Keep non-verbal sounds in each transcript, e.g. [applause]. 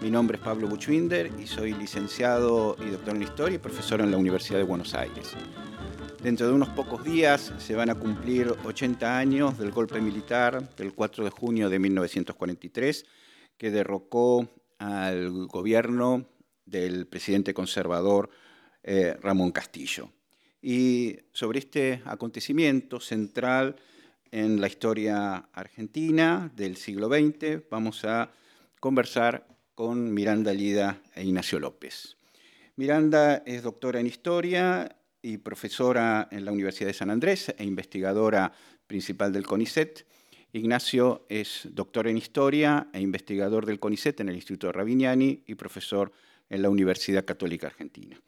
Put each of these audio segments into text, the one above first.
Mi nombre es Pablo Buchwinder y soy licenciado y doctor en Historia y profesor en la Universidad de Buenos Aires. Dentro de unos pocos días se van a cumplir 80 años del golpe militar del 4 de junio de 1943 que derrocó al gobierno del presidente conservador eh, Ramón Castillo. Y sobre este acontecimiento central en la historia argentina del siglo XX vamos a conversar con Miranda Lida e Ignacio López. Miranda es doctora en historia y profesora en la Universidad de San Andrés e investigadora principal del CONICET. Ignacio es doctor en historia e investigador del CONICET en el Instituto Ravignani y profesor en la Universidad Católica Argentina.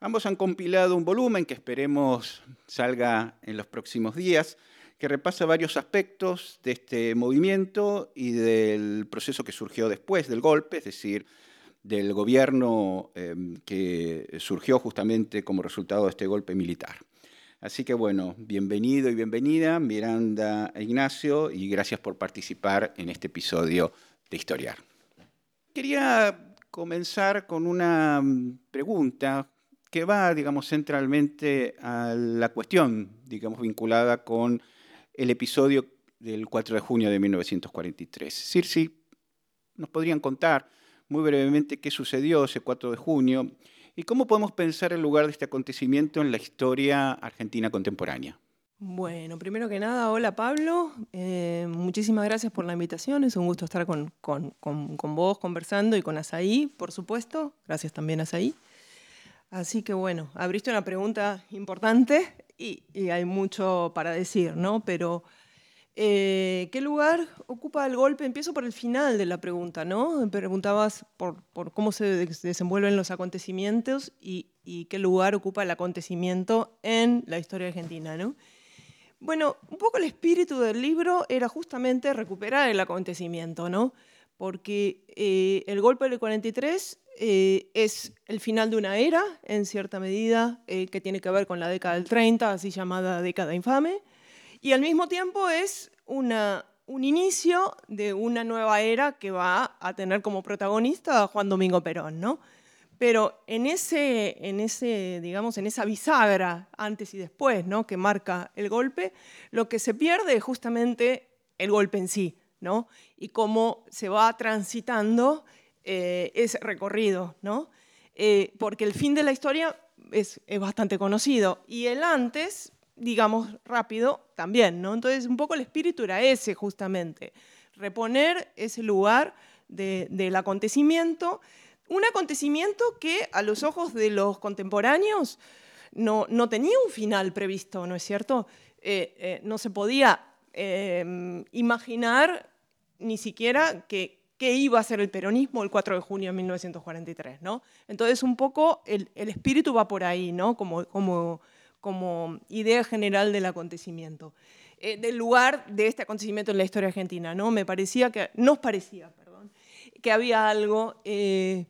Ambos han compilado un volumen que esperemos salga en los próximos días, que repasa varios aspectos de este movimiento y del proceso que surgió después del golpe, es decir, del gobierno em, que surgió justamente como resultado de este golpe militar. Así que bueno, bienvenido y bienvenida Miranda e Ignacio y gracias por participar en este episodio de Historiar. Quería comenzar con una mm, pregunta que va, digamos, centralmente a la cuestión, digamos, vinculada con el episodio del 4 de junio de 1943. Circe, nos podrían contar muy brevemente qué sucedió ese 4 de junio y cómo podemos pensar el lugar de este acontecimiento en la historia argentina contemporánea. Bueno, primero que nada, hola Pablo, eh, muchísimas gracias por la invitación, es un gusto estar con, con, con, vos conversando y con Asaí, por supuesto, gracias también Asaí. Así que bueno, abriste una pregunta importante y, hay mucho para decir, ¿no? Pero, eh, ¿qué lugar ocupa el golpe? Empiezo por el final de la pregunta, ¿no? Preguntabas por, cómo se desenvuelven los acontecimientos y, qué lugar ocupa el acontecimiento en la historia argentina, ¿no? Bueno, un poco el espíritu del libro era justamente recuperar el acontecimiento, ¿no? Porque eh, el golpe del 43 eh, es el final de una era, en cierta medida, eh, que tiene que ver con la década del 30, así llamada década infame, y al mismo tiempo es una, un inicio de una nueva era que va a tener como protagonista a Juan Domingo Perón, ¿no? Pero en, ese, en, ese, digamos, en esa bisagra antes y después ¿no? que marca el golpe, lo que se pierde es justamente el golpe en sí, ¿no? y cómo se va transitando eh, ese recorrido, ¿no? Eh, porque el fin de la historia es, bastante conocido y el antes, digamos rápido, también, ¿no? Entonces un poco el espíritu era ese justamente, reponer ese lugar del acontecimiento, un acontecimiento que a los ojos de los contemporáneos no, no tenía un final previsto, ¿no es cierto? Eh, no se podía imaginar ni siquiera que, qué iba a ser el peronismo el 4 de junio de 1943, ¿no? Entonces un poco el, espíritu va por ahí, ¿no? Como, como, como idea general del acontecimiento. Eh, del lugar de este acontecimiento en la historia argentina, ¿no? Me parecía que, nos parecía, perdón, que había algo eh,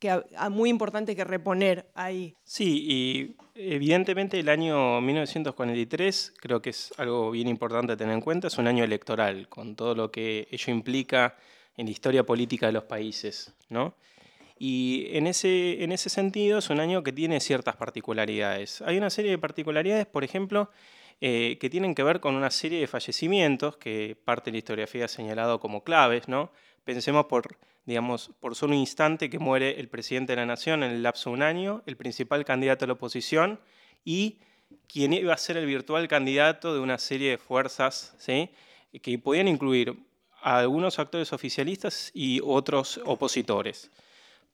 que, muy importante que reponer ahí. Sí, y evidentemente el año 1943 creo que es algo bien importante tener en cuenta, es un año electoral, con todo lo que ello implica en la historia política de los países. ¿no? Y en ese, en ese sentido es un año que tiene ciertas particularidades. Hay una serie de particularidades, por ejemplo, eh, que tienen que ver con una serie de fallecimientos que parte de la historiografía ha señalado como claves. ¿no? Pensemos por, digamos, por solo un instante que muere el presidente de la nación en el lapso de un año, el principal candidato a la oposición y quien iba a ser el virtual candidato de una serie de fuerzas ¿sí? que podían incluir algunos actores oficialistas y otros opositores.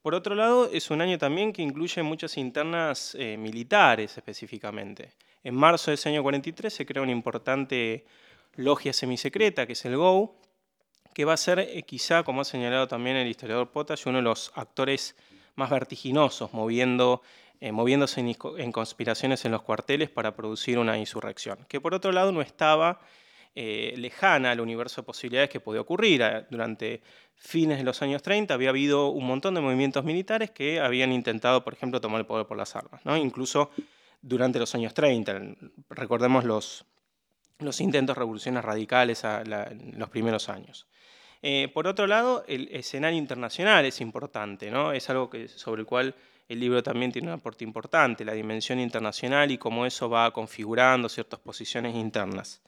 Por otro lado, es un año también que incluye muchas internas eh, militares específicamente. En marzo de ese año 43 se crea una importante logia semisecreta, que es el GO, que va a ser eh, quizá, como ha señalado también el historiador Potash, uno de los actores más vertiginosos, moviendo, eh, moviéndose en, conspiraciones en los cuarteles para producir una insurrección, que por otro lado no estaba eh, lejana al universo de posibilidades que podía ocurrir. Durante fines de los años 30 había habido un montón de movimientos militares que habían intentado, por ejemplo, tomar el poder por las armas, ¿no? incluso durante los años 30. Recordemos los, los intentos revoluciones radicales en los primeros años. Eh, por otro lado, el escenario internacional es importante, ¿no? es algo que, sobre el cual el libro también tiene un aporte importante, la dimensión internacional y cómo eso va configurando ciertas posiciones internas.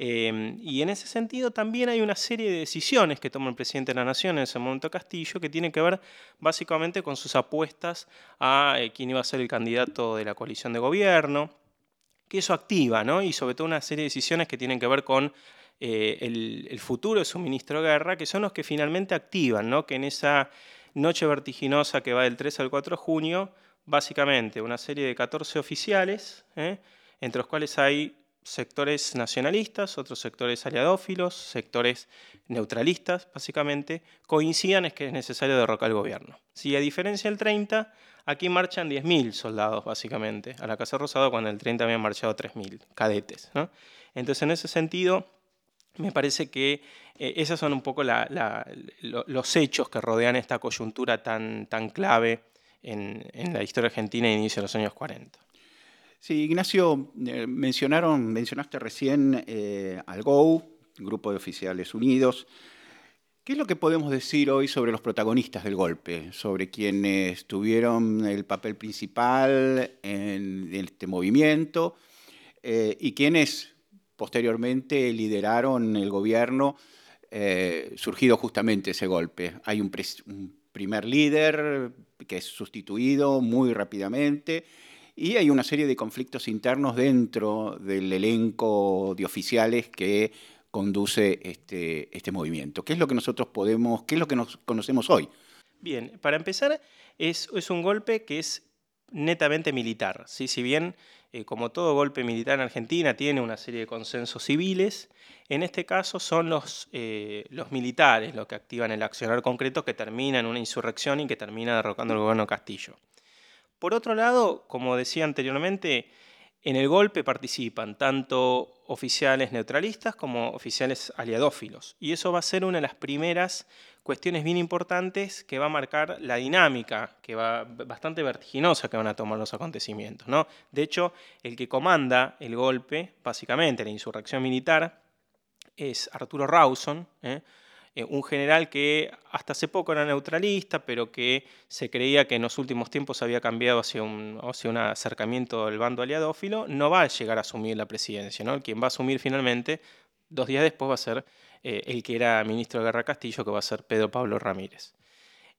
Eh, y en ese sentido también hay una serie de decisiones que toma el presidente de la Nación en ese momento Castillo que tienen que ver básicamente con sus apuestas a eh, quién iba a ser el candidato de la coalición de gobierno, que eso activa, ¿no? y sobre todo una serie de decisiones que tienen que ver con eh, el, futuro de su ministro de Guerra, que son los que finalmente activan, ¿no? que en esa noche vertiginosa que va del 3 al 4 de junio, básicamente una serie de 14 oficiales, ¿eh? entre los cuales hay sectores nacionalistas, otros sectores aliadófilos, sectores neutralistas, básicamente, coincidan en que es necesario derrocar al gobierno. Si a diferencia del 30, aquí marchan 10.000 soldados, básicamente, a la Casa Rosada, cuando en el 30 habían marchado 3.000 cadetes. Entonces, en ese sentido, me parece que eh, esos son un poco los hechos que rodean esta coyuntura tan, tan clave en, la historia argentina de inicio de los años 40. Sí, Ignacio, eh, mencionaron, mencionaste recién eh, al GO, Grupo de Oficiales Unidos. ¿Qué es lo que podemos decir hoy sobre los protagonistas del golpe, sobre quienes tuvieron el papel principal en este movimiento y quienes posteriormente lideraron el gobierno eh, surgido justamente ese golpe. Hay un, primer líder que es sustituido muy rápidamente y hay una serie de conflictos internos dentro del elenco de oficiales que conduce este, este movimiento. ¿Qué es lo que nosotros podemos, qué es lo que nos conocemos hoy? Bien, para empezar, es, un golpe que es netamente militar. ¿sí? Si bien, eh, como todo golpe militar en Argentina, tiene una serie de consensos civiles, en este caso son los, eh, los militares los que activan el accionar concreto que termina en una insurrección y que termina derrocando el gobierno Castillo. Por otro lado, como decía anteriormente, en el golpe participan tanto oficiales neutralistas como oficiales aliadófilos. Y eso va a ser una de las primeras cuestiones bien importantes que va a marcar la dinámica, que va bastante vertiginosa que van a tomar los acontecimientos. ¿no? De hecho, el que comanda el golpe, básicamente la insurrección militar, es Arturo Rawson, ¿eh? Eh, un general que hasta hace poco era neutralista, pero que se creía que en los últimos tiempos había cambiado hacia un, hacia un acercamiento del bando aliadófilo, no va a llegar a asumir la presidencia. ¿no? Quien va a asumir finalmente, dos días después, va a ser eh, el que era ministro de Guerra Castillo, que va a ser Pedro Pablo Ramírez.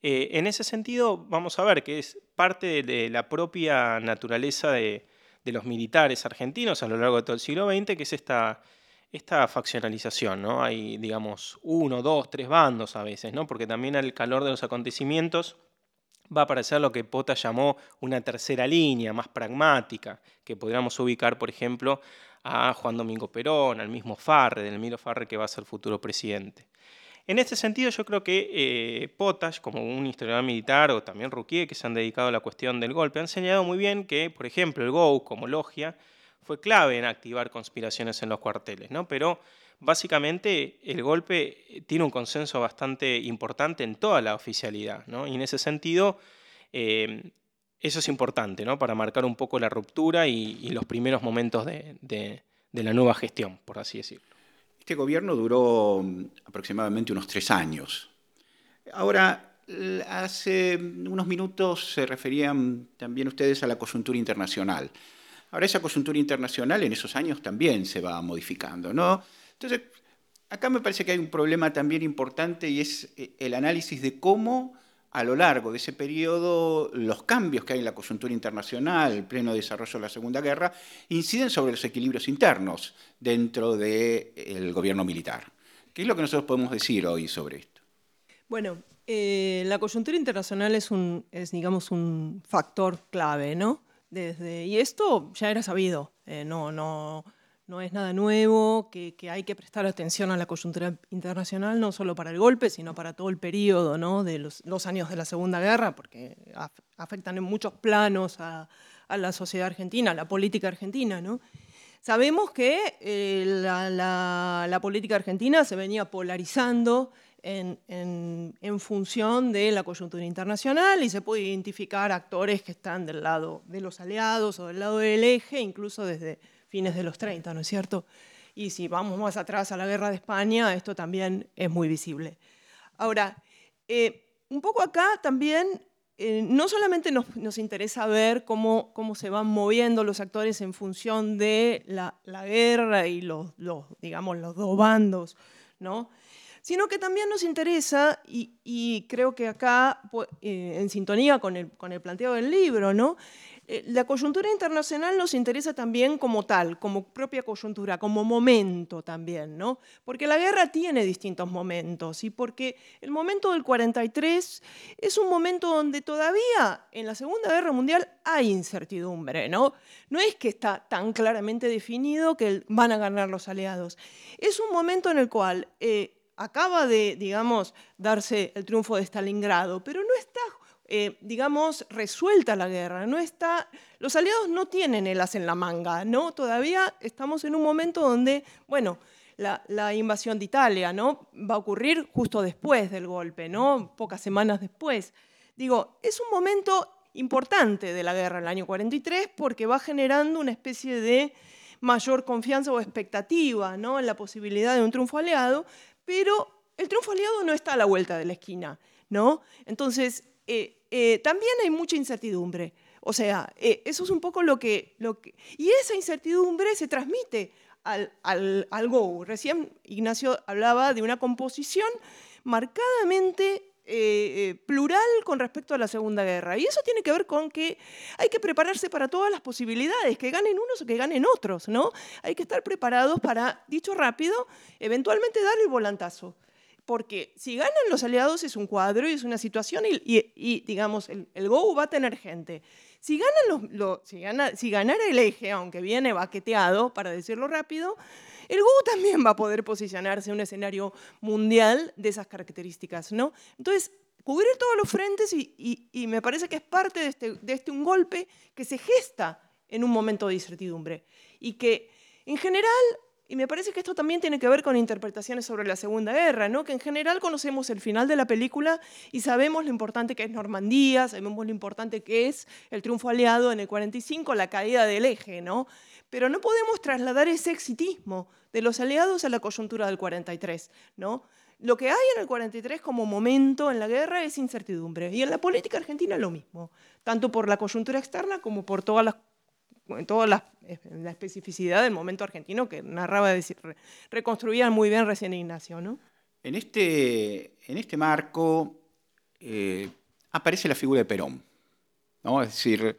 Eh, en ese sentido, vamos a ver que es parte de la propia naturaleza de, de los militares argentinos a lo largo de todo el siglo XX, que es esta esta faccionalización, ¿no? Hay, digamos, uno, dos, tres bandos a veces, ¿no? Porque también al calor de los acontecimientos va a aparecer lo que Pota llamó una tercera línea, más pragmática, que podríamos ubicar, por ejemplo, a Juan Domingo Perón, al mismo Farre, del Miro Farre que va a ser futuro presidente. En este sentido, yo creo que eh, Potash, como un historiador militar, o también Rouquier, que se han dedicado a la cuestión del golpe, han señalado muy bien que, por ejemplo, el GO como logia fue clave en activar conspiraciones en los cuarteles, ¿no? Pero básicamente el golpe tiene un consenso bastante importante en toda la oficialidad, ¿no? Y en ese sentido, eh, eso es importante, ¿no? Para marcar un poco la ruptura y, los primeros momentos de, de la nueva gestión, por así decirlo. Este gobierno duró mm, aproximadamente unos tres años. Ahora, hace unos minutos se referían también ustedes a la coyuntura internacional. Ahora esa coyuntura internacional en esos años también se va modificando, ¿no? Entonces, acá me parece que hay un problema también importante y es eh, el análisis de cómo a lo largo de ese periodo los cambios que hay en la coyuntura internacional, el pleno desarrollo de la Segunda Guerra, inciden sobre los equilibrios internos dentro del gobierno militar. ¿Qué es lo que nosotros podemos decir hoy sobre esto? Bueno, eh, la coyuntura internacional es, es, digamos, un factor clave, ¿no? Y esto ya era sabido, eh, no, no, no es nada nuevo, que, hay que prestar atención a la coyuntura internacional, no solo para el golpe, sino para todo el periodo ¿no? de los, años de la Segunda Guerra, porque afectan en muchos planos a, la sociedad argentina, a la política argentina. ¿no? Sabemos que eh, la, política argentina se venía polarizando en, en, función de la coyuntura internacional y se puede identificar actores que están del lado de los aliados o del lado del eje, incluso desde fines de los 30, ¿no es cierto? Y si vamos más atrás a la guerra de España, esto también es muy visible. Ahora, eh, un poco acá también eh, no solamente nos, interesa ver cómo, cómo, se van moviendo los actores en función de la, guerra y los, los, digamos, los dos bandos, ¿no? Sino que también nos interesa, y, creo que acá, eh, en sintonía con el, con el planteo del libro, ¿no? Eh, la coyuntura internacional nos interesa también como tal, como propia coyuntura, como momento también, ¿no? Porque la guerra tiene distintos momentos y porque el momento del 43 es un momento donde todavía en la Segunda Guerra Mundial hay incertidumbre, ¿no? No es que está tan claramente definido que van a ganar los aliados. Es un momento en el cual eh, acaba de, digamos, darse el triunfo de Stalingrado, pero no está eh, digamos, resuelta la guerra. No está, los aliados no tienen el as en la manga, ¿no? Todavía estamos en un momento donde, bueno, la, invasión de Italia, ¿no? Va a ocurrir justo después del golpe, ¿no? Pocas semanas después. Digo, es un momento importante de la guerra, el año 43, porque va generando una especie de mayor confianza o expectativa, ¿no? En la posibilidad de un triunfo aliado, pero el triunfo aliado no está a la vuelta de la esquina, ¿no? Entonces, eh, eh, también hay mucha incertidumbre. O sea, eh, eso es un poco lo que, lo que... Y esa incertidumbre se transmite al, al, al Go. Recién Ignacio hablaba de una composición marcadamente eh, plural con respecto a la Segunda Guerra. Y eso tiene que ver con que hay que prepararse para todas las posibilidades, que ganen unos o que ganen otros, ¿no? Hay que estar preparados para, dicho rápido, eventualmente dar el volantazo porque si ganan los aliados es un cuadro y es una situación y, digamos, el, GO va a tener gente. Si, ganan los, si, gana, si ganara el eje, aunque viene baqueteado, para decirlo rápido, el GO también va a poder posicionarse en un escenario mundial de esas características, ¿no? Entonces, cubrir todos los frentes y, me parece que es parte de este, de este un golpe que se gesta en un momento de incertidumbre y que en general y me parece que esto también tiene que ver con interpretaciones sobre la Segunda Guerra, ¿no? que en general conocemos el final de la película y sabemos lo importante que es Normandía, sabemos lo importante que es el triunfo aliado en el 45, la caída del eje, ¿no? pero no podemos trasladar ese exitismo de los aliados a la coyuntura del 43. ¿no? Lo que hay en el 43 como momento en la guerra es incertidumbre, y en la política argentina lo mismo, tanto por la coyuntura externa como por todas las toda la, la, especificidad del momento argentino que narraba, decir, reconstruía muy bien recién Ignacio. ¿no? En, este, en este marco eh, aparece la figura de Perón. ¿no? Es decir,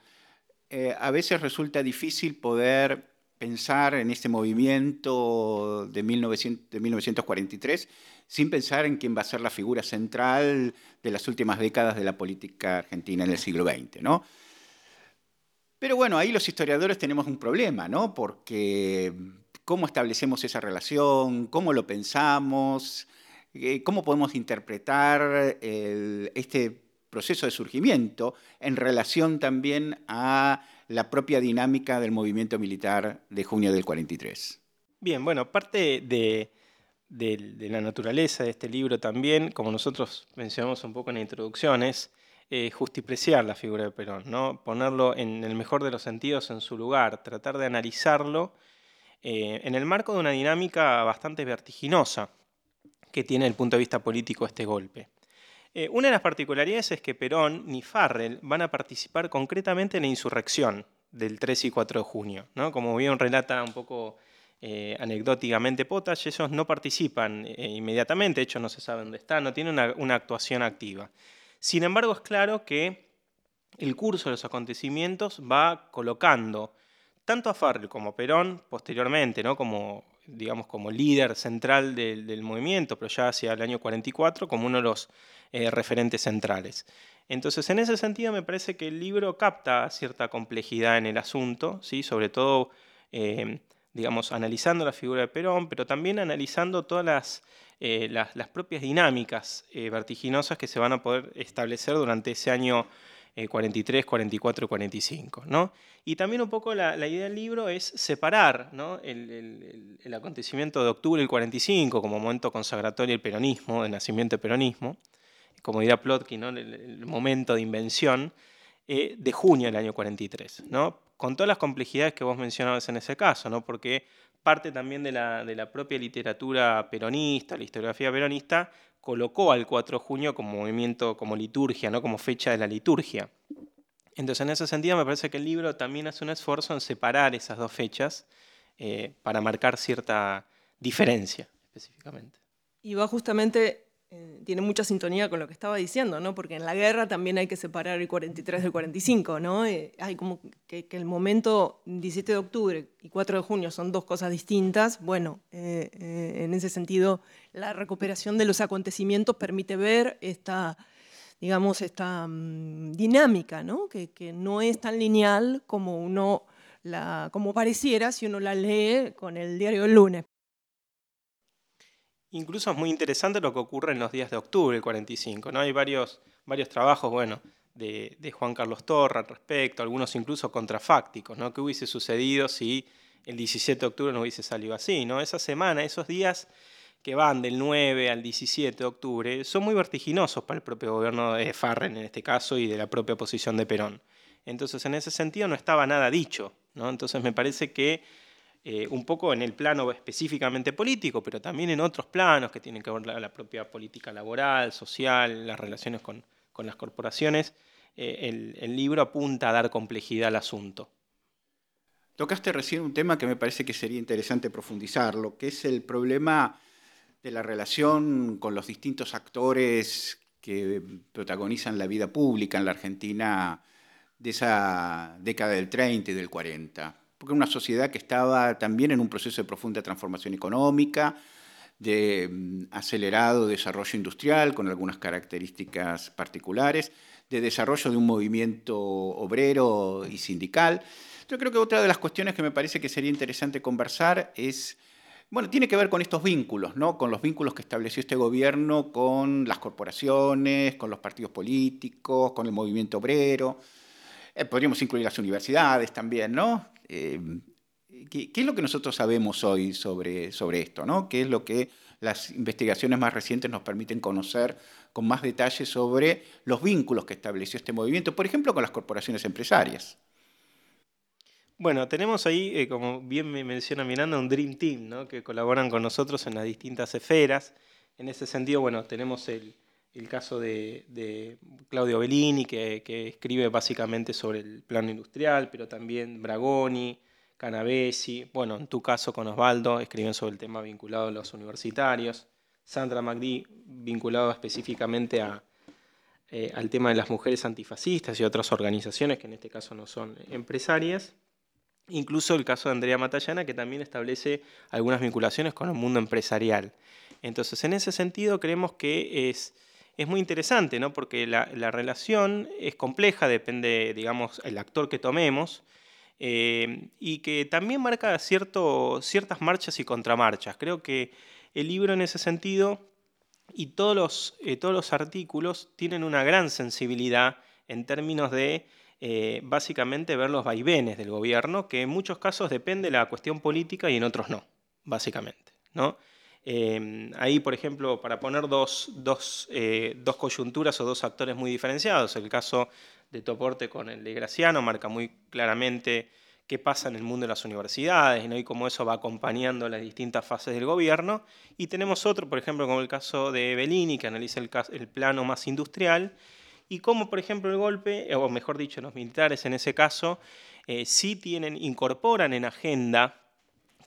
eh, a veces resulta difícil poder pensar en este movimiento de, 1900, de 1943 sin pensar en quién va a ser la figura central de las últimas décadas de la política argentina en el siglo XX. ¿no? Pero bueno, ahí los historiadores tenemos un problema, ¿no? Porque cómo establecemos esa relación, cómo lo pensamos, eh, cómo podemos interpretar este proceso de surgimiento en relación también a la propia dinámica del movimiento militar de junio del 43. Bien, bueno, parte de, la naturaleza de este libro también, como nosotros mencionamos un poco en la introducción, es justipreciar la figura de Perón, ¿no? ponerlo en el mejor de los sentidos en su lugar, tratar de analizarlo eh, en el marco de una dinámica bastante vertiginosa que tiene el punto de vista político este golpe. Eh, una de las particularidades es que Perón ni Farrell van a participar concretamente en la insurrección del 3 y 4 de junio. ¿no? Como bien relata un poco anecdóticamente Potash, ellos no participan inmediatamente, de hecho no se sabe dónde están, no tienen una actuación activa. Sin embargo, es claro que el curso de los acontecimientos va colocando tanto a Farrell como a Perón posteriormente, ¿no? como, digamos, como líder central del, movimiento, pero ya hacia el año 44, como uno de los eh, referentes centrales. Entonces, en ese sentido, me parece que el libro capta cierta complejidad en el asunto, ¿sí? sobre todo eh, digamos, analizando la figura de Perón, pero también analizando todas las, eh, las, propias dinámicas vertiginosas que se van a poder establecer durante ese año 43, 44 y 45. ¿no? Y también un poco la, idea del libro es separar el, acontecimiento de octubre del 45 como momento consagratorio del peronismo, del nacimiento del peronismo, como dirá Plotkin, ¿no? el, momento de invención, eh, de junio del año 43. ¿no? Con todas las complejidades que vos mencionabas en ese caso, ¿no? porque parte también de la, de la propia literatura peronista, la historiografía peronista, colocó al 4 de junio como movimiento, como liturgia, ¿no? como fecha de la liturgia. Entonces, en ese sentido, me parece que el libro también hace un esfuerzo en separar esas dos fechas eh, para marcar cierta diferencia específicamente. Y va justamente eh, tiene mucha sintonía con lo que estaba diciendo, ¿no? Porque en la guerra también hay que separar el 43 del 45, ¿no? Eh, hay como que, el momento 17 de octubre y 4 de junio son dos cosas distintas. Bueno, eh, en ese sentido, la recuperación de los acontecimientos permite ver esta, digamos, esta mm, dinámica, ¿no? Que, que, no es tan lineal como uno la, como pareciera si uno la lee con el diario del lunes. Incluso es muy interesante lo que ocurre en los días de octubre del 45. ¿no? Hay varios, varios trabajos bueno, de, Juan Carlos Torra al respecto, algunos incluso contrafácticos. ¿no? ¿Qué hubiese sucedido si el 17 de octubre no hubiese salido así? ¿no? Esa semana, esos días que van del 9 al 17 de octubre, son muy vertiginosos para el propio gobierno de Farren en este caso y de la propia posición de Perón. Entonces, en ese sentido no estaba nada dicho. ¿no? Entonces, me parece que eh, un poco en el plano específicamente político, pero también en otros planos que tienen que ver la, la propia política laboral, social, las relaciones con, las corporaciones, eh, el, libro apunta a dar complejidad al asunto. Tocaste recién un tema que me parece que sería interesante profundizar, lo que es el problema de la relación con los distintos actores que protagonizan la vida pública en la Argentina de esa década del 30 y del 40 porque era una sociedad que estaba también en un proceso de profunda transformación económica, de mm, acelerado desarrollo industrial con algunas características particulares, de desarrollo de un movimiento obrero y sindical. Yo creo que otra de las cuestiones que me parece que sería interesante conversar es, bueno, tiene que ver con estos vínculos, ¿no? Con los vínculos que estableció este gobierno con las corporaciones, con los partidos políticos, con el movimiento obrero. Eh, podríamos incluir las universidades también, ¿no? Em, ¿qué, es lo que nosotros sabemos hoy sobre, sobre esto? ¿no? ¿Qué es lo que las investigaciones más recientes nos permiten conocer con más detalle sobre los vínculos que estableció este movimiento, por ejemplo, con las corporaciones empresarias? Bueno, tenemos ahí, eh, como bien me menciona Miranda, un Dream Team, ¿no? que colaboran con nosotros en las distintas esferas. En ese sentido, bueno, tenemos el, caso de, Claudio Bellini, que, escribe básicamente sobre el plano industrial, pero también Bragoni, Canavesi, bueno, en tu caso con Osvaldo, escriben sobre el tema vinculado a los universitarios, Sandra Magdi, vinculado específicamente a, eh, al tema de las mujeres antifascistas y otras organizaciones que en este caso no son empresarias. Incluso el caso de Andrea Matallana, que también establece algunas vinculaciones con el mundo empresarial. Entonces, en ese sentido, creemos que es, es muy interesante, ¿no? porque la, la, relación es compleja, depende, digamos, el actor que tomemos, eh, y que también marca cierto, ciertas marchas y contramarchas. Creo que el libro en ese sentido y todos los, eh, todos los artículos tienen una gran sensibilidad en términos de eh, básicamente ver los vaivenes del gobierno, que en muchos casos depende de la cuestión política y en otros no, básicamente. ¿no? Ahí, por ejemplo, para poner dos, dos, dos, coyunturas o dos actores muy diferenciados, el caso de Toporte con el de Graciano marca muy claramente qué pasa en el mundo de las universidades ¿no? y cómo eso va acompañando las distintas fases del gobierno. Y tenemos otro, por ejemplo, como el caso de Bellini, que analiza el, el plano más industrial, y cómo, por ejemplo, el golpe, o mejor dicho, los militares en ese caso, eh, sí tienen, incorporan en agenda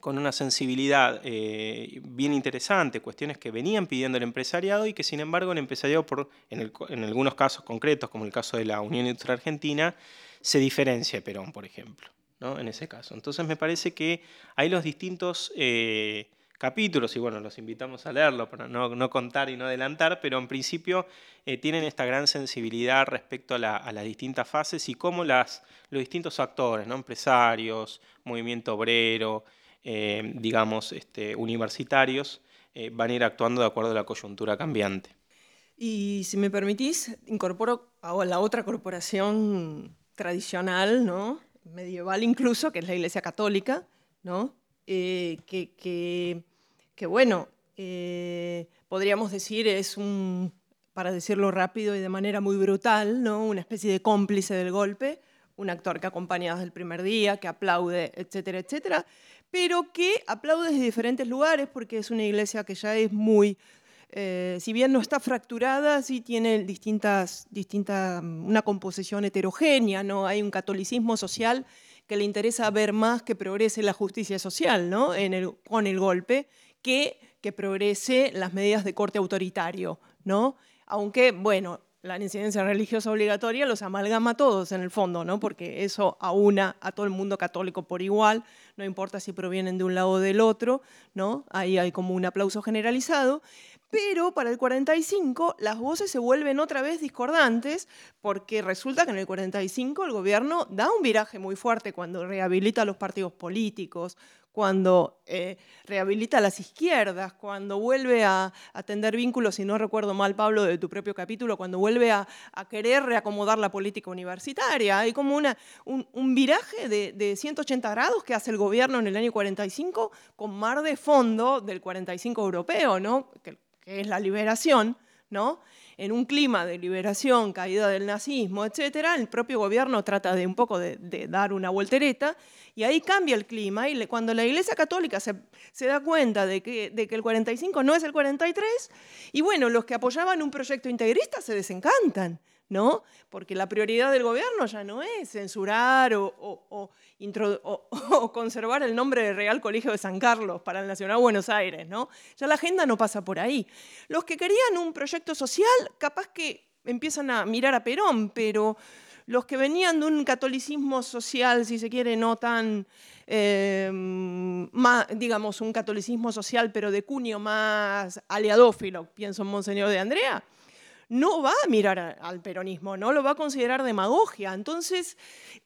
con una sensibilidad eh, bien interesante, cuestiones que venían pidiendo el empresariado y que sin embargo el empresariado, en, algunos casos concretos, como el caso de la Unión Industrial Argentina, se diferencia de Perón, por ejemplo, ¿no? en ese caso. Entonces me parece que hay los distintos eh, capítulos, y bueno, los invitamos a leerlo para no, contar y no adelantar, pero en principio eh, tienen esta gran sensibilidad respecto a, las distintas fases y cómo las, los distintos actores, ¿no? empresarios, movimiento obrero, digamos, este, universitarios, van a ir actuando de acuerdo a la coyuntura cambiante. Y si me permitís, incorporo a la otra corporación tradicional, ¿no? medieval incluso, que es la Iglesia Católica, ¿no? Eh, que, que, bueno, eh, podríamos decir es un, para decirlo rápido y de manera muy brutal, ¿no? una especie de cómplice del golpe, un actor que acompaña desde el primer día, que aplaude, etcétera, etcétera, pero que aplaude desde diferentes lugares porque es una iglesia que ya es muy eh, si bien no está fracturada, sí tiene distintas, distintas, mm, una composición heterogénea, ¿no? Hay un catolicismo social que le interesa ver más que progrese la justicia social, ¿no? Con el golpe, que que progrese las medidas de corte autoritario, ¿no? Aunque, bueno, la incidencia religiosa obligatoria los amalgama a todos en el fondo, ¿no? porque eso aúna a todo el mundo católico por igual, no importa si provienen de un lado o del otro, ¿no? ahí hay como un aplauso generalizado. Pero para el 45 las voces se vuelven otra vez discordantes porque resulta que en el 45 el gobierno da un viraje muy fuerte cuando rehabilita a los partidos políticos, cuando eh, rehabilita a las izquierdas, cuando vuelve a, atender vínculos, si no recuerdo mal, Pablo, de tu propio capítulo, cuando vuelve a, querer reacomodar la política universitaria. Hay como un, viraje de, 180 grados que hace el gobierno en el año 45 con mar de fondo del 45 europeo, ¿no? que es la liberación, en un clima de liberación, caída del nazismo, etcétera, el propio gobierno trata de un poco de, dar una voltereta y ahí cambia el clima y cuando la Iglesia Católica se, da cuenta de que, de que el 45 no es el 43 y bueno, los que apoyaban un proyecto integrista se desencantan. ¿No? Porque la prioridad del gobierno ya no es censurar [laughs] o, conservar el nombre del Real Colegio de San Carlos para el Nacional Buenos Aires, ¿no? Ya la agenda no pasa por ahí. Los que querían un proyecto social, capaz que empiezan a mirar a Perón, pero los que venían de un catolicismo social, si se quiere, no tan, eh, digamos, un catolicismo social, pero de cuño más aliadófilo, pienso en Monseñor de Andrea, no va a mirar al peronismo, no lo va a considerar demagogia. Entonces,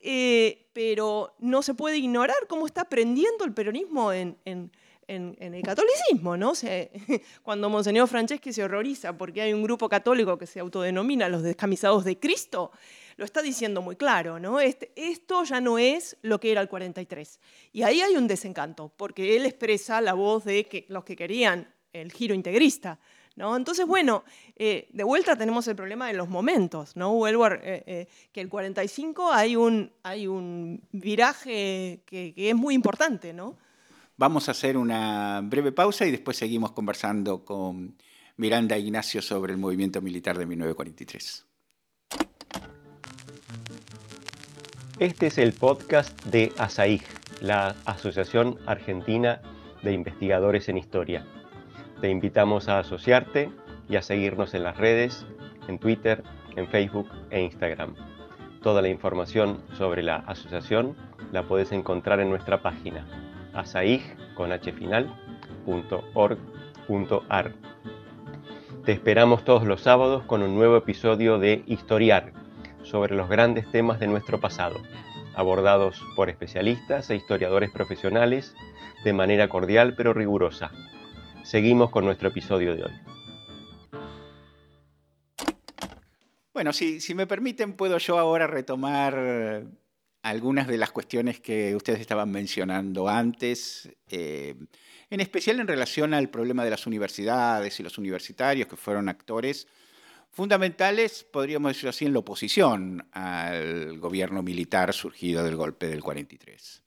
eh, pero no se puede ignorar cómo está aprendiendo el peronismo en, el catolicismo, ¿no? [laughs] cuando Monseñor Franceschi se horroriza porque hay un grupo católico que se autodenomina los descamisados de Cristo, lo está diciendo muy claro, ¿no? Este, esto ya no es lo que era el 43. Y ahí hay un desencanto, porque él expresa la voz de que los que querían el giro integrista, entonces, bueno, eh, de vuelta tenemos el problema de los momentos, ¿no? Vuelvo a, eh, eh, que el 45 hay un, hay un viraje que, es muy importante, ¿no? Vamos a hacer una breve pausa y después seguimos conversando con Miranda e Ignacio sobre el movimiento militar de 1943. Este es el podcast de ASAIG, la Asociación Argentina de Investigadores en Historia. Te invitamos a asociarte y a seguirnos en las redes, en Twitter, en Facebook e Instagram. Toda la información sobre la asociación la puedes encontrar en nuestra página asaig.org.ar. Te esperamos todos los sábados con un nuevo episodio de Historiar sobre los grandes temas de nuestro pasado, abordados por especialistas e historiadores profesionales de manera cordial pero rigurosa seguimos con nuestro episodio de hoy. Bueno, si, me permiten, puedo yo ahora retomar algunas de las cuestiones que ustedes estaban mencionando antes, eh, en especial en relación al problema de las universidades y los universitarios que fueron actores fundamentales, podríamos decirlo así, en la oposición al gobierno militar surgido del golpe del 43.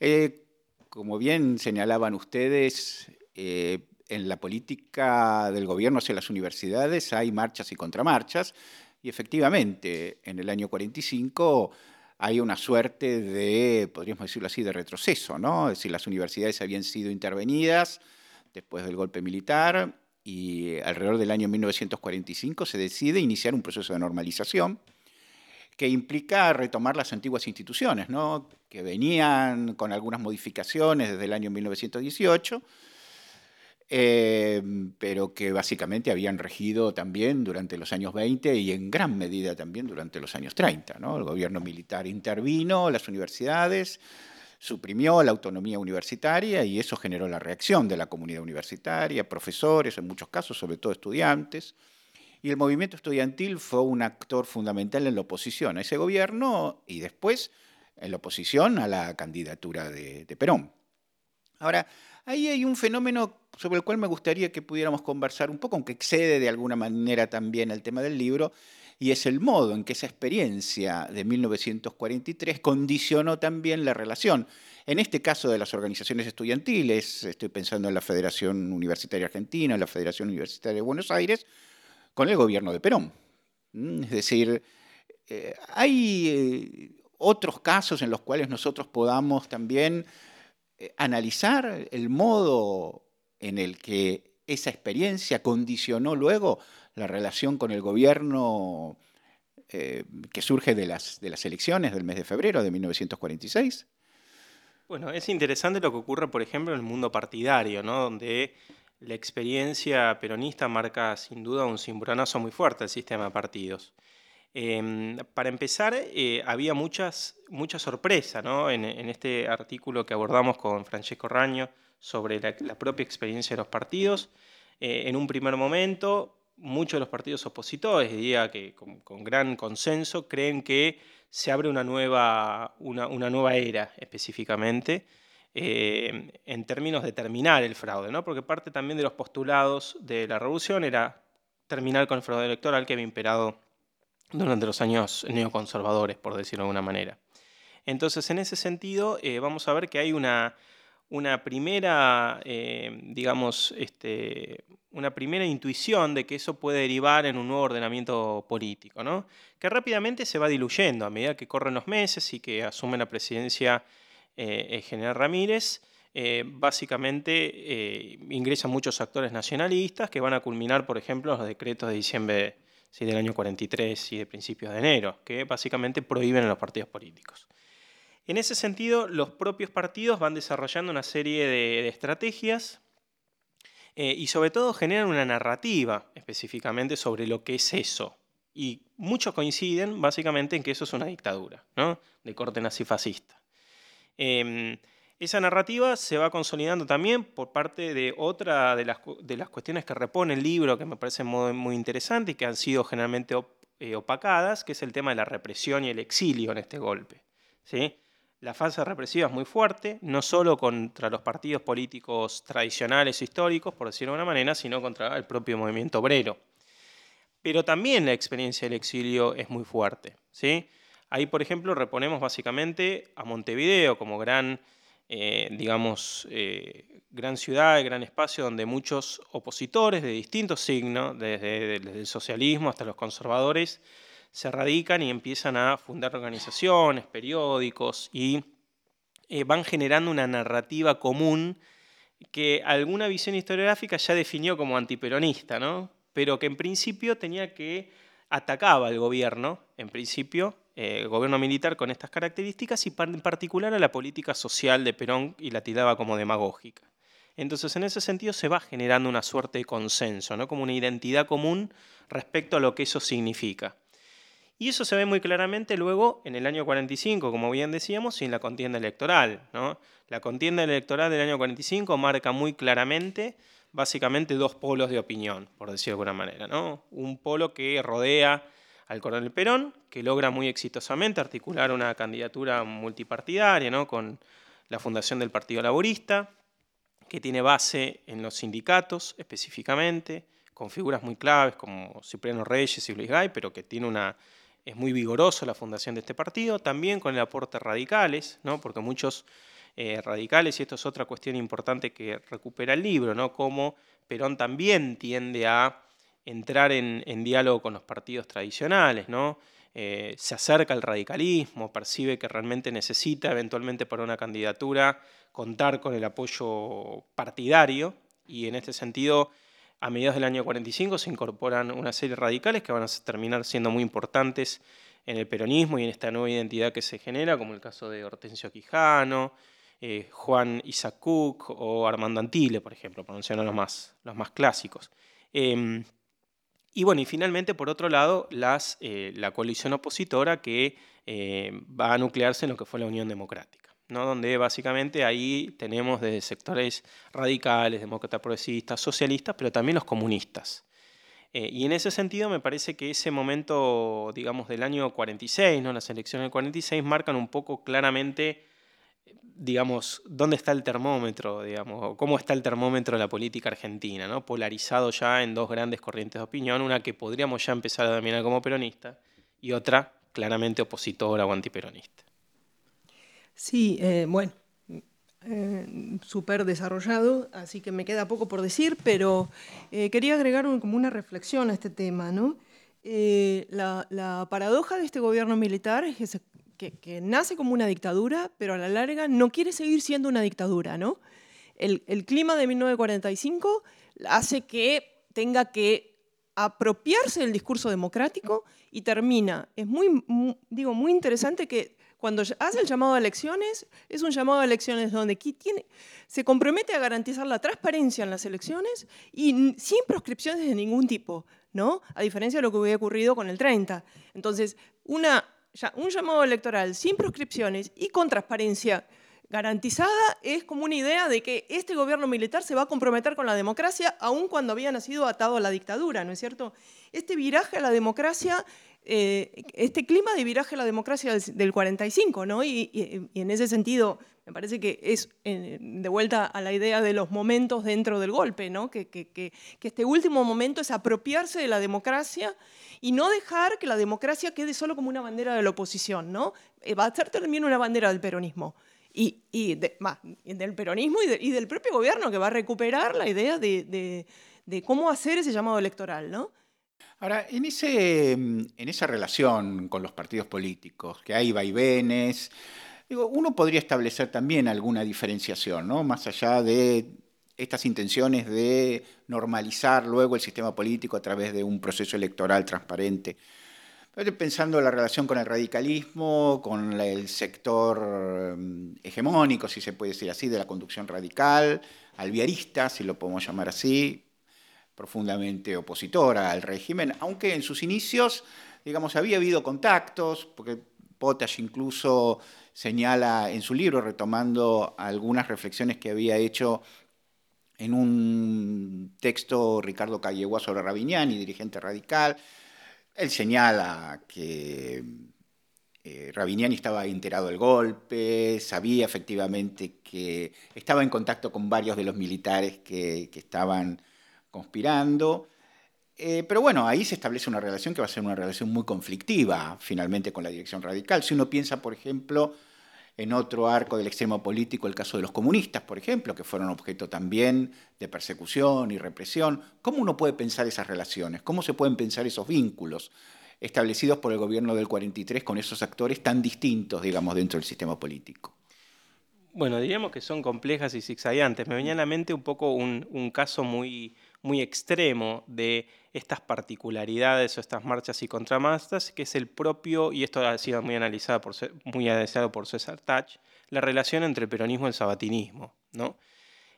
Eh, como bien señalaban ustedes, eh, en la política del gobierno hacia las universidades hay marchas y contramarchas, y efectivamente en el año 45 hay una suerte de, podríamos decirlo así, de retroceso, ¿no? Es decir, las universidades habían sido intervenidas después del golpe militar y alrededor del año 1945 se decide iniciar un proceso de normalización que implica retomar las antiguas instituciones, ¿no? que venían con algunas modificaciones desde el año 1918 Em, pero que básicamente habían regido también durante los años 20 y en gran medida también durante los años 30. ¿no? El gobierno militar intervino, las universidades, suprimió la autonomía universitaria y eso generó la reacción de la comunidad universitaria, profesores, en muchos casos, sobre todo estudiantes. Y el movimiento estudiantil fue un actor fundamental en la oposición a ese gobierno y después en la oposición a la candidatura de, Perón. Ahora, ahí hay un fenómeno sobre el cual me gustaría que pudiéramos conversar un poco, aunque excede de alguna manera también el tema del libro, y es el modo en que esa experiencia de 1943 condicionó también la relación, en este caso de las organizaciones estudiantiles, estoy pensando en la Federación Universitaria Argentina, la Federación Universitaria de Buenos Aires, con el gobierno de Perón. Mm, es decir, eh, hay eh, otros casos en los cuales nosotros podamos también eh, analizar el modo en el que esa experiencia condicionó luego la relación con el gobierno eh, que surge de las, de las elecciones del mes de febrero de 1946? Bueno, es interesante lo que ocurre, por ejemplo, en el mundo partidario, ¿no? donde la experiencia peronista marca sin duda un cimbronazo muy fuerte al sistema de partidos. Em, para empezar, eh, había muchas, mucha sorpresa ¿no? en, este artículo que abordamos con Francesco Raño sobre la, propia experiencia de los partidos. Eh, en un primer momento, muchos de los partidos opositores, diría que con, gran consenso, creen que se abre una nueva, una, nueva era específicamente eh, en términos de terminar el fraude, ¿no? porque parte también de los postulados de la revolución era terminar con el fraude electoral que había imperado durante los años neoconservadores, por decirlo de alguna manera. Entonces, en ese sentido, eh, vamos a ver que hay una, una primera, eh, digamos, este, una primera intuición de que eso puede derivar en un nuevo ordenamiento político, ¿no? que rápidamente se va diluyendo a medida que corren los meses y que asume la presidencia eh, el general Ramírez. básicamente ingresan muchos actores nacionalistas que van a culminar, por ejemplo, los decretos de diciembre del año 43 y de principios de enero, que básicamente prohíben a los partidos políticos. En ese sentido, los propios partidos van desarrollando una serie de, estrategias eh, y sobre todo generan una narrativa específicamente sobre lo que es eso. Y muchos coinciden básicamente en que eso es una dictadura, ¿no? de corte nazifascista. Eh, esa narrativa se va consolidando también por parte de otra de las, cuestiones que repone el libro, que me parece muy, muy interesante y que han sido generalmente eh, opacadas, que es el tema de la represión y el exilio en este golpe. ¿sí? La fase represiva es muy fuerte, no solo contra los partidos políticos tradicionales históricos, por decirlo de una manera, sino contra el propio movimiento obrero. Pero también la experiencia del exilio es muy fuerte. ¿sí? Ahí, por ejemplo, reponemos básicamente a Montevideo como gran eh, digamos, eh, gran ciudad, gran espacio donde muchos opositores de distintos signos, desde, el socialismo hasta los conservadores, se radican y empiezan a fundar organizaciones, periódicos y eh, van generando una narrativa común que alguna visión historiográfica ya definió como antiperonista, ¿no? pero que en principio tenía que atacaba al gobierno, en principio, eh, el gobierno militar con estas características y en particular a la política social de Perón y la tiraba como demagógica. Entonces, en ese sentido se va generando una suerte de consenso, ¿no? como una identidad común respecto a lo que eso significa. Y eso se ve muy claramente luego en el año 45, como bien decíamos, y en la contienda electoral. ¿no? La contienda electoral del año 45 marca muy claramente, básicamente, dos polos de opinión, por decirlo de alguna manera. ¿no? Un polo que rodea al coronel Perón, que logra muy exitosamente articular una candidatura multipartidaria ¿no? con la fundación del Partido Laborista, que tiene base en los sindicatos específicamente, con figuras muy claves como Cipriano Reyes y Luis Gay, pero que tiene una, es muy vigoroso la fundación de este partido, también con el aporte radicales, ¿no? porque muchos eh, radicales, y esto es otra cuestión importante que recupera el libro, ¿no? cómo Perón también tiende a entrar en, diálogo con los partidos tradicionales, ¿no? Eh, se acerca al radicalismo, percibe que realmente necesita eventualmente para una candidatura contar con el apoyo partidario y en este sentido a mediados del año 45 se incorporan una serie de radicales que van a terminar siendo muy importantes en el peronismo y en esta nueva identidad que se genera, como el caso de Hortensio Quijano, eh, Juan Isaac Cook o Armando Antile, por ejemplo, por los más, los más clásicos. Em, y bueno, y finalmente, por otro lado, eh, la coalición opositora que eh, va a nuclearse en lo que fue la Unión Democrática. Donde básicamente ahí tenemos desde sectores radicales, demócratas progresistas, socialistas, pero también los comunistas. Eh, y en ese sentido me parece que ese momento, digamos, del año 46, ¿no? las elecciones del 46, marcan un poco claramente, digamos, dónde está el termómetro, digamos, cómo está el termómetro de la política argentina, ¿no? polarizado ya en dos grandes corrientes de opinión, una que podríamos ya empezar a dominar como peronista y otra claramente opositora o antiperonista. Sí, eh, bueno, eh, súper desarrollado, así que me queda poco por decir, pero eh, quería agregar como una reflexión a este tema. ¿no? Eh, la, paradoja de este gobierno militar es que, nace como una dictadura, pero a la larga no quiere seguir siendo una dictadura. ¿no? El, el clima de 1945 hace que tenga que apropiarse del discurso democrático y termina. Es muy, digo, muy interesante que cuando hace el llamado a elecciones, es un llamado a elecciones donde tiene, se compromete a garantizar la transparencia en las elecciones y sin proscripciones de ningún tipo, ¿no? A diferencia de lo que hubiera ocurrido con el 30. Entonces, una, un llamado electoral sin proscripciones y con transparencia garantizada es como una idea de que este gobierno militar se va a comprometer con la democracia aun cuando había nacido atado a la dictadura, ¿no es cierto? Este viraje a la democracia eh, este clima de viraje a la democracia del, 45, ¿no? Y, en ese sentido, me parece que es eh, de vuelta a la idea de los momentos dentro del golpe, ¿no? Que, este último momento es apropiarse de la democracia y no dejar que la democracia quede solo como una bandera de la oposición, ¿no? Eh, va a ser también una bandera del peronismo. Y, y del peronismo y, del propio gobierno que va a recuperar la idea de, de, de cómo hacer ese llamado electoral, ¿no? Ahora, en, ese, mm, en esa relación con los partidos políticos, que hay vaivenes, digo, uno podría establecer también alguna diferenciación, ¿no? Más allá de estas intenciones de normalizar luego el sistema político a través de un proceso electoral transparente. Pensando en la relación con el radicalismo, con el sector mm, hegemónico, si se puede decir así, de la conducción radical, alviarista, si lo podemos llamar así, profundamente opositora al régimen, aunque en sus inicios, digamos, había habido contactos, porque Potash incluso señala en su libro, retomando algunas reflexiones que había hecho en un texto Ricardo Callegua sobre Ravignani, dirigente radical, él señala que eh, estaba enterado del golpe, sabía efectivamente que estaba en contacto con varios de los militares que estaban conspirando. Eh, pero bueno, ahí se establece una relación que va a ser una relación muy conflictiva finalmente con la dirección radical. Si uno piensa, por ejemplo, en otro arco del extremo político, el caso de los comunistas, por ejemplo, que fueron objeto también de persecución y represión, ¿cómo uno puede pensar esas relaciones? ¿Cómo se pueden pensar esos vínculos establecidos por el gobierno del 43 con esos actores tan distintos, digamos, dentro del sistema político? Bueno, diríamos que son complejas y zigzagueantes. Me venía a la mente un poco un caso muy muy extremo de estas particularidades o estas marchas y contramarchas, que es el propio, y esto ha sido muy analizado por, muy por César Tach, la relación entre el peronismo y el sabatinismo. ¿no?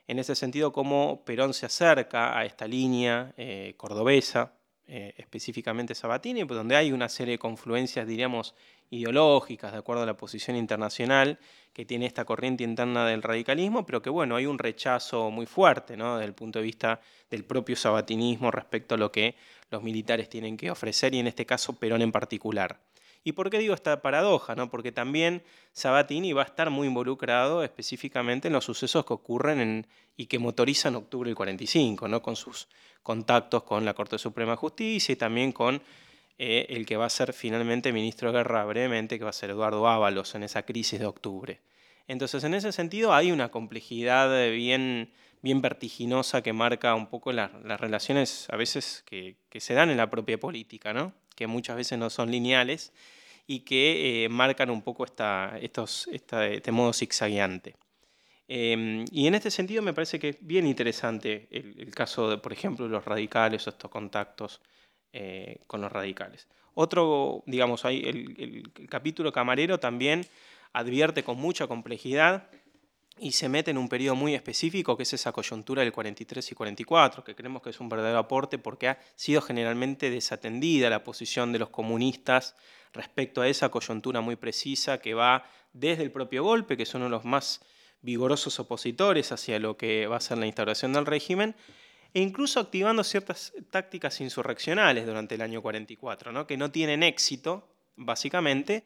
En ese sentido, cómo Perón se acerca a esta línea eh, cordobesa, eh, específicamente Sabatini, pues, donde hay una serie de confluencias, diríamos, ideológicas, de acuerdo a la posición internacional que tiene esta corriente interna del radicalismo, pero que bueno, hay un rechazo muy fuerte ¿no? desde el punto de vista del propio sabatinismo respecto a lo que los militares tienen que ofrecer y en este caso Perón en particular. ¿Y por qué digo esta paradoja? ¿no? Porque también Sabatini va a estar muy involucrado específicamente en los sucesos que ocurren en, y que motorizan octubre del 45, ¿no? con sus contactos con la Corte Suprema de Justicia y también con eh, el que va a ser finalmente ministro de Guerra brevemente, que va a ser Eduardo Ábalos en esa crisis de octubre. Entonces, en ese sentido, hay una complejidad bien, bien vertiginosa que marca un poco las relaciones a veces que, se dan en la propia política, ¿no? que muchas veces no son lineales y que eh, marcan un poco esta, estos, este modo zigzagueante. Em, y en este sentido me parece que es bien interesante el, el caso de, por ejemplo, los radicales o estos contactos eh, con los radicales. Otro, digamos, ahí el, capítulo camarero también advierte con mucha complejidad y se mete en un periodo muy específico que es esa coyuntura del 43 y 44, que creemos que es un verdadero aporte porque ha sido generalmente desatendida la posición de los comunistas respecto a esa coyuntura muy precisa que va desde el propio golpe, que es uno de los más vigorosos opositores hacia lo que va a ser la instauración del régimen, e incluso activando ciertas tácticas insurreccionales durante el año 44, ¿no? que no tienen éxito, básicamente,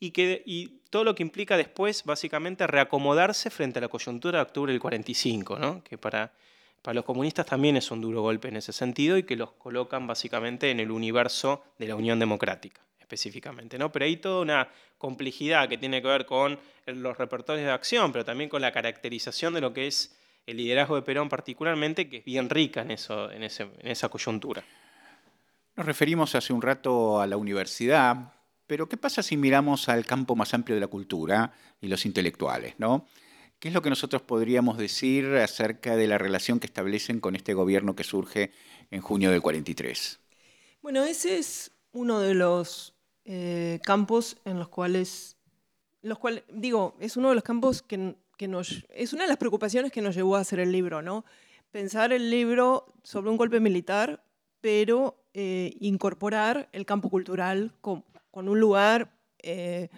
y, que, y todo lo que implica después, básicamente, reacomodarse frente a la coyuntura de octubre del 45, ¿no? que para, para los comunistas también es un duro golpe en ese sentido y que los colocan básicamente en el universo de la Unión Democrática específicamente, ¿no? Pero hay toda una complejidad que tiene que ver con los repertorios de acción, pero también con la caracterización de lo que es el liderazgo de Perón particularmente, que es bien rica en, eso, en, ese, en esa coyuntura. Nos referimos hace un rato a la universidad, pero ¿qué pasa si miramos al campo más amplio de la cultura y los intelectuales? ¿no? ¿Qué es lo que nosotros podríamos decir acerca de la relación que establecen con este gobierno que surge en junio del 43? Bueno, ese es uno de los eh, campos en los cuales, los cuales, digo, es uno de los campos que, que, nos, es una de las preocupaciones que nos llevó a hacer el libro, ¿no? Pensar el libro sobre un golpe militar, pero eh, incorporar el campo cultural con un lugar, eh,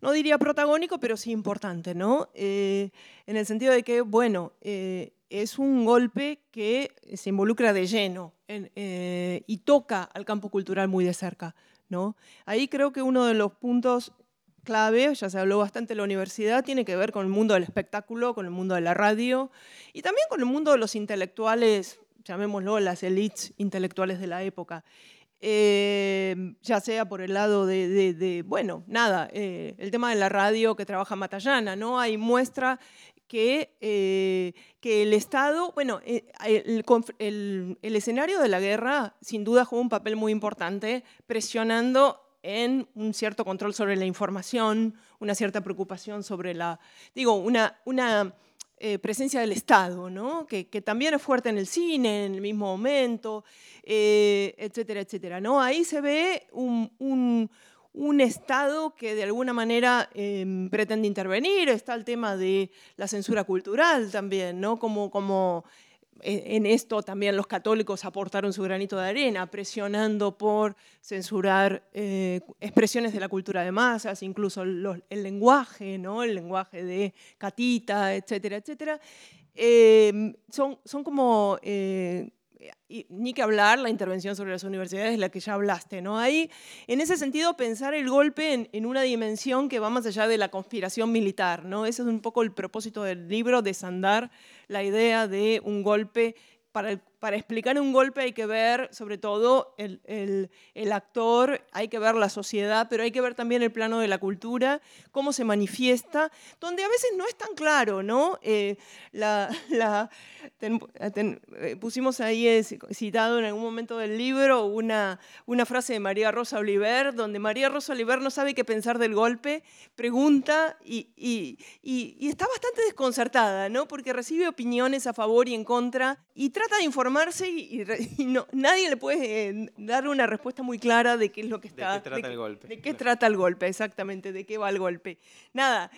no diría protagónico, pero sí importante, ¿no? Eh, en el sentido de que, bueno, es un golpe que se involucra de lleno y toca al campo cultural muy de cerca, ¿no? Ahí creo que uno de los puntos clave, ya se habló bastante en la universidad, tiene que ver con el mundo del espectáculo, con el mundo de la radio y también con el mundo de los intelectuales, llamémoslo las élites intelectuales de la época. Eh, ya sea por el lado de, bueno, nada, eh, el tema de la radio que trabaja Matallana, ¿no? Hay muestra que, eh, que el Estado, bueno, el, escenario de la guerra sin duda jugó un papel muy importante presionando en un cierto control sobre la información, una cierta preocupación sobre la, digo, una, una eh, presencia del Estado, ¿no? que, también es fuerte en el cine en el mismo momento, eh, etcétera, etcétera. ¿no? Ahí se ve un, un, Estado que de alguna manera em, pretende intervenir, está el tema de la censura cultural también, ¿no? como, como en esto también los católicos aportaron su granito de arena, presionando por censurar eh, expresiones de la cultura de masas, incluso el lenguaje, ¿no? el lenguaje de Catita, etcétera, etcétera. Eh, son, son como eh, ni que hablar la intervención sobre las universidades de la que ya hablaste, ¿no? Ahí, en ese sentido, pensar el golpe en, una dimensión que va más allá de la conspiración militar, ¿no? Ese es un poco el propósito del libro, desandar la idea de un golpe para, para, explicar un golpe hay que ver sobre todo el, el, el, actor, hay que ver la sociedad, pero hay que ver también el plano de la cultura, cómo se manifiesta, donde a veces no es tan claro, ¿no? Eh, la, [laughs] la, eh, pusimos ahí eh, citado en algún momento del libro una, una frase de María Rosa Oliver, donde María Rosa Oliver no sabe qué pensar del golpe, pregunta y, y, y, está bastante desconcertada, ¿no? Porque recibe opiniones a favor y en contra y trata de informarse [laughs] y, no, nadie le puede eh, dar una respuesta muy clara de qué es lo que está... ¿De qué trata el golpe? De qué trata el golpe, exactamente, de qué va el golpe. Nada,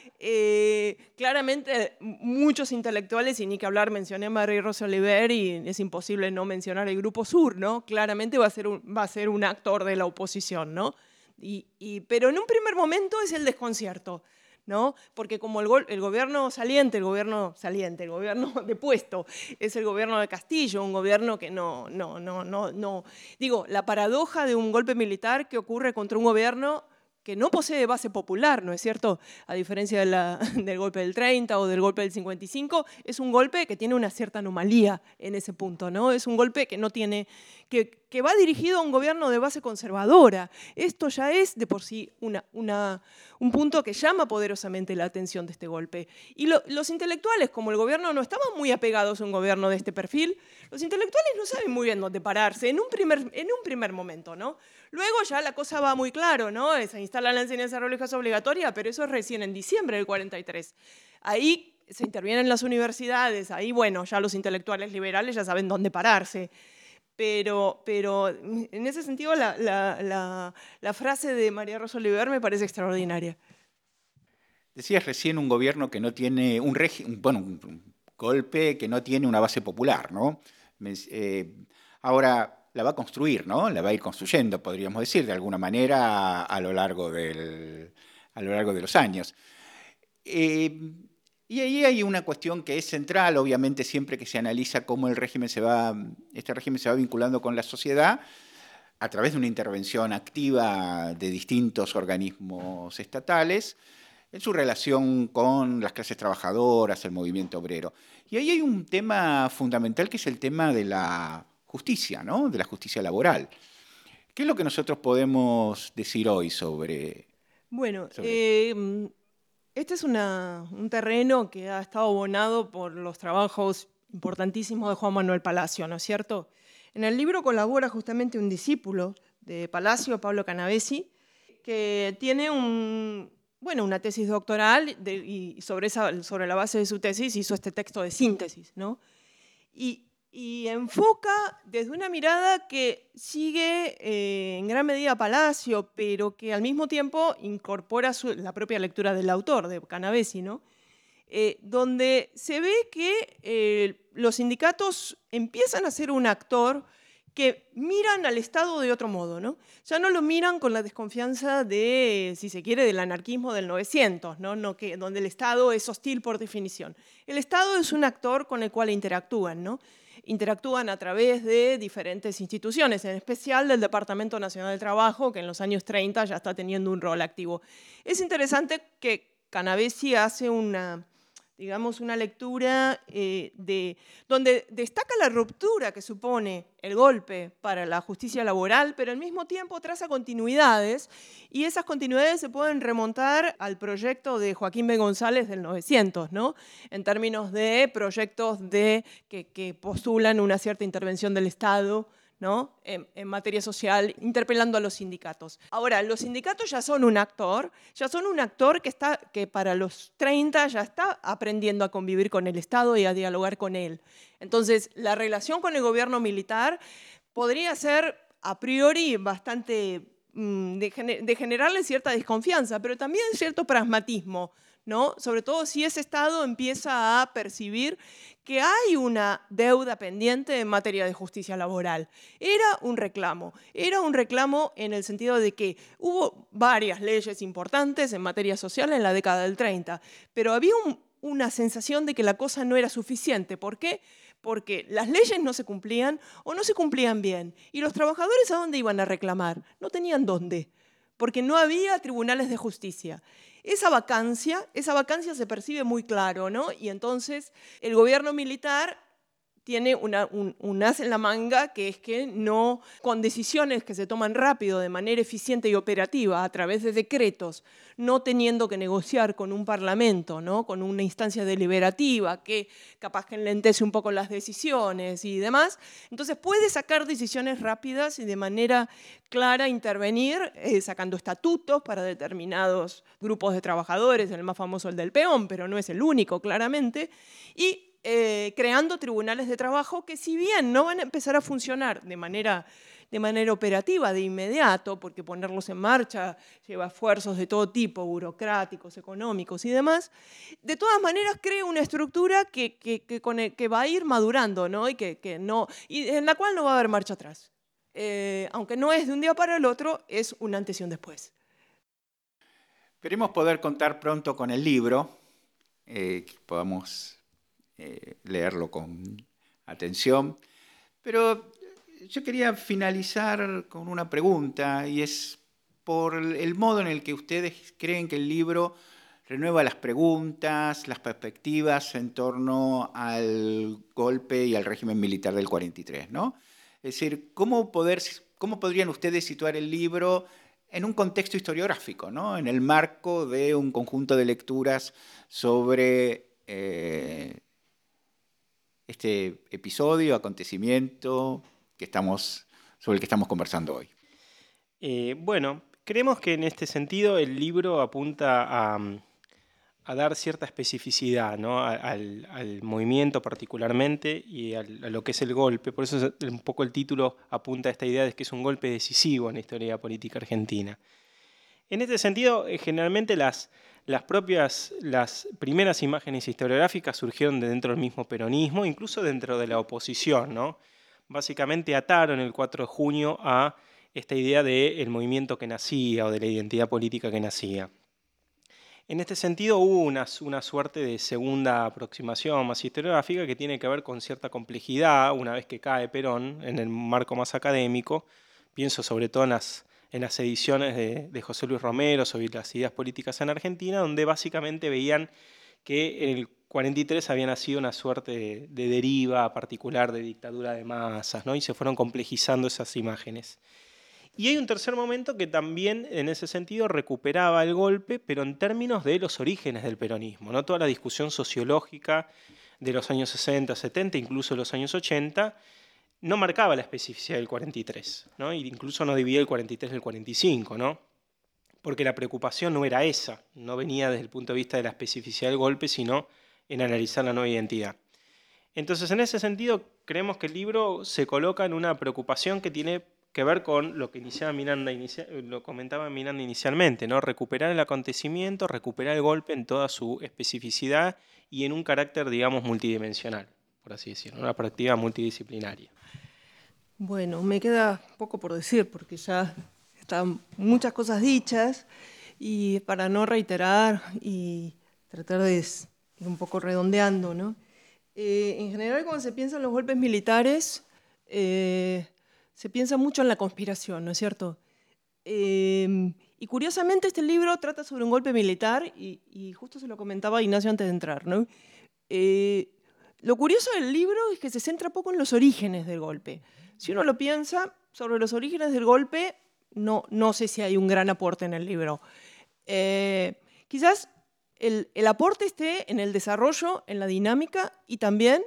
claramente muchos intelectuales, y ni que hablar, mencioné a María Rosa Oliver y es imposible no mencionar el Grupo Sur, ¿no? Claramente va a ser un, va a ser un actor de la oposición, ¿no? Y, pero en un primer momento es el desconcierto, ¿no? Porque como el, el, gobierno saliente, el gobierno saliente, el gobierno [laughs] de puesto, es el gobierno de Castillo, un gobierno que no, no, no, no, no. Digo, la paradoja de un golpe militar que ocurre contra un gobierno que no posee base popular, ¿no es cierto? A diferencia [laughs] del golpe del 30 o del golpe del 55, es un golpe que tiene una cierta anomalía en ese punto, ¿no? Es un golpe que no tiene, que, va dirigido a un gobierno de base conservadora. Esto ya es de por sí un punto que llama poderosamente la atención de este golpe. Y los intelectuales, como el gobierno no estaban muy apegados a un gobierno de este perfil, los intelectuales no saben muy bien dónde pararse en un primer, en un primer momento, ¿no? Luego ya la cosa va muy claro, ¿no? Se instala la enseñanza religiosa obligatoria, pero eso es recién en diciembre del 43. Ahí se intervienen las universidades, ahí, bueno, ya los intelectuales liberales ya saben dónde pararse. Pero, pero en ese sentido la, frase de María Rosa Oliver me parece extraordinaria. decías recién un gobierno que no tiene un bueno, un golpe que no tiene una base popular, ¿no? Eh, ahora la va a construir, ¿no? La va a ir construyendo, podríamos decir, de alguna manera a, lo, largo del, a lo largo de los años. Eh, y ahí hay una cuestión que es central, obviamente, siempre que se analiza cómo el régimen se va, este régimen se va vinculando con la sociedad, a través de una intervención activa de distintos organismos estatales, en su relación con las clases trabajadoras, el movimiento obrero. Y ahí hay un tema fundamental que es el tema de la justicia, ¿no? de la justicia laboral. ¿Qué es lo que nosotros podemos decir hoy sobre... Bueno, eh, este es un terreno que ha estado abonado por los trabajos importantísimos de Juan Manuel Palacio, ¿no es cierto? En el libro colabora justamente un discípulo de Palacio, Pablo Canavesi, que tiene una tesis doctoral y sobre, la base de su tesis hizo este texto de síntesis, ¿no? Enfoca desde una mirada que sigue eh, en gran medida Palacio, pero que al mismo tiempo incorpora la propia lectura del autor, de Canavesi, ¿no? Eh, donde se ve que eh, los sindicatos empiezan a ser un actor que miran al Estado de otro modo, ¿no? Ya no lo miran con la desconfianza de, si se quiere, del anarquismo del 900, ¿no? no que, donde el Estado es hostil por definición. El Estado es un actor con el cual interactúan, ¿no? Interactúan a través de diferentes instituciones, en especial del Departamento Nacional del Trabajo, que en los años 30 ya está teniendo un rol activo. Es interesante que Canavesi hace una digamos, una lectura eh, de, donde destaca la ruptura que supone el golpe para la justicia laboral, pero al mismo tiempo traza continuidades y esas continuidades se pueden remontar al proyecto de Joaquín B. González del 900, ¿no? en términos de proyectos de, que, que postulan una cierta intervención del Estado ¿no? En, materia social, interpelando a los sindicatos. Ahora, los sindicatos ya son un actor, ya son un actor que, está, que para los 30 ya está aprendiendo a convivir con el Estado y a dialogar con él. Entonces, la relación con el gobierno militar podría ser a priori bastante mm, de generarle cierta desconfianza, pero también cierto pragmatismo. Sobre todo si ese Estado empieza a percibir que hay una deuda pendiente en materia de justicia laboral. Era un reclamo, era un reclamo en el sentido de que hubo varias leyes importantes en materia social en la década del 30, pero había una sensación de que la cosa no era suficiente. ¿Por qué? Porque las leyes no se cumplían o no se cumplían bien. ¿Y los trabajadores a dónde iban a reclamar? No tenían dónde, porque no había tribunales de justicia. Esa vacancia, esa vacancia se percibe muy claro, ¿no? Y entonces el gobierno militar tiene una, un, as en la manga, que es que no, con decisiones que se toman rápido, de manera eficiente y operativa, a través de decretos, no teniendo que negociar con un parlamento, ¿no? con una instancia deliberativa que capaz que enlentece un poco las decisiones y demás, entonces puede sacar decisiones rápidas y de manera clara intervenir, eh, sacando estatutos para determinados grupos de trabajadores, el más famoso el del peón, pero no es el único, claramente, y eh, creando tribunales de trabajo que si bien no van a empezar a funcionar de manera, de manera operativa, de inmediato, porque ponerlos en marcha lleva esfuerzos de todo tipo, burocráticos, económicos y demás, de todas maneras crea una estructura que, que, que, va a ir madurando ¿no? Y, que, no, y en la cual no va a haber marcha atrás. Eh, aunque no es de un día para el otro, es un antes y un después. Esperemos poder contar pronto con el libro, eh, que podamos eh, leerlo con atención. Pero yo quería finalizar con una pregunta y es por el modo en el que ustedes creen que el libro renueva las preguntas, las perspectivas en torno al golpe y al régimen militar del 43, ¿no? Es decir, ¿cómo, poder, cómo podrían ustedes situar el libro en un contexto historiográfico, ¿no? en el marco de un conjunto de lecturas sobre eh, este episodio, acontecimiento sobre el que estamos conversando hoy? Eh, bueno, creemos que en este sentido el libro apunta a, dar cierta especificidad al, movimiento particularmente y a lo que es el golpe. Por eso un poco el título apunta a esta idea de que es un golpe decisivo en la historia política argentina. En este sentido, eh, generalmente las, las propias, las primeras imágenes historiográficas surgieron de dentro del mismo peronismo, incluso dentro de la oposición, ¿no? Básicamente ataron el 4 de junio a esta idea del movimiento que nacía o de la identidad política que nacía. En este sentido hubo una, una, suerte de segunda aproximación más historiográfica que tiene que ver con cierta complejidad una vez que cae Perón en el marco más académico. Pienso sobre todo en las en las ediciones de, José Luis Romero sobre las ideas políticas en Argentina, donde básicamente veían que en el 43 había nacido una suerte de, deriva particular de dictadura de masas, ¿no? y se fueron complejizando esas imágenes. Y hay un tercer momento que también en ese sentido recuperaba el golpe, pero en términos de los orígenes del peronismo, ¿no? toda la discusión sociológica de los años 60, 70, incluso los años 80, no marcaba la especificidad del 43, ¿no? E incluso no dividía el 43 del 45, ¿no? porque la preocupación no era esa, no venía desde el punto de vista de la especificidad del golpe, sino en analizar la nueva identidad. Entonces, en ese sentido, creemos que el libro se coloca en una preocupación que tiene que ver con lo que iniciaba Miranda, lo comentaba Miranda inicialmente, ¿no? recuperar el acontecimiento, recuperar el golpe en toda su especificidad y en un carácter, digamos, multidimensional, por así decirlo, una práctica multidisciplinaria. Bueno, me queda poco por decir porque ya están muchas cosas dichas y para no reiterar y tratar de ir un poco redondeando, ¿no? Eh, en general, cuando se piensa en los golpes militares, eh, se piensa mucho en la conspiración, ¿no es cierto? Eh, y curiosamente este libro trata sobre un golpe militar y, y, justo se lo comentaba Ignacio antes de entrar, ¿no? Lo curioso del libro es que se centra poco en los orígenes del golpe. Si uno lo piensa, sobre los orígenes del golpe, no, no sé si hay un gran aporte en el libro. Eh, quizás el, aporte esté en el desarrollo, en la dinámica y también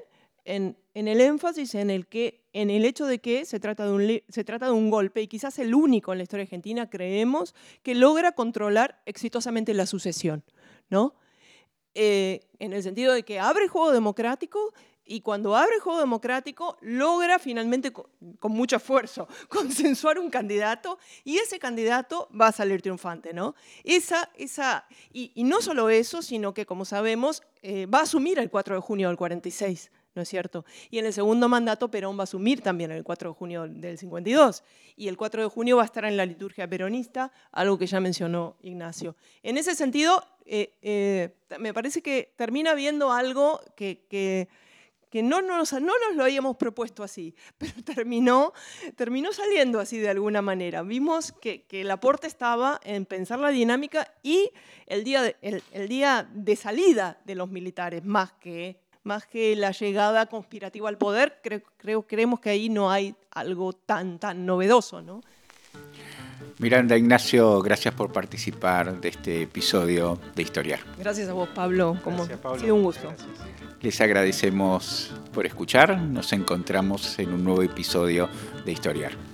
en, el énfasis en el, que, en el hecho de que se trata de, un, se trata de un golpe y quizás el único en la historia argentina, creemos, que logra controlar exitosamente la sucesión. ¿no? Eh, en el sentido de que abre juego democrático y cuando abre juego democrático logra finalmente con, mucho esfuerzo [laughs] consensuar un candidato y ese candidato va a salir triunfante, ¿no? Esa, esa, y, no solo eso, sino que como sabemos eh, va a asumir el 4 de junio del 46. ¿No es cierto? Y en el segundo mandato Perón va a asumir también el 4 de junio del 52. Y el 4 de junio va a estar en la liturgia peronista, algo que ya mencionó Ignacio. En ese sentido, eh, eh, me parece que termina viendo algo que que no nos, no nos lo habíamos propuesto así, [laughs] pero terminó, terminó saliendo así de alguna manera. Vimos que, que el aporte estaba en pensar la dinámica y el día de, el, día de salida de los militares, más que, más que la llegada conspirativa al poder, creo, creo, creemos que ahí no hay algo tan, tan novedoso. ¿no? Miranda Ignacio, gracias por participar de este episodio de Historia. Gracias a vos, Pablo. Como Ha sido un gusto. Les agradecemos por escuchar. Nos encontramos en un nuevo episodio de Historiar.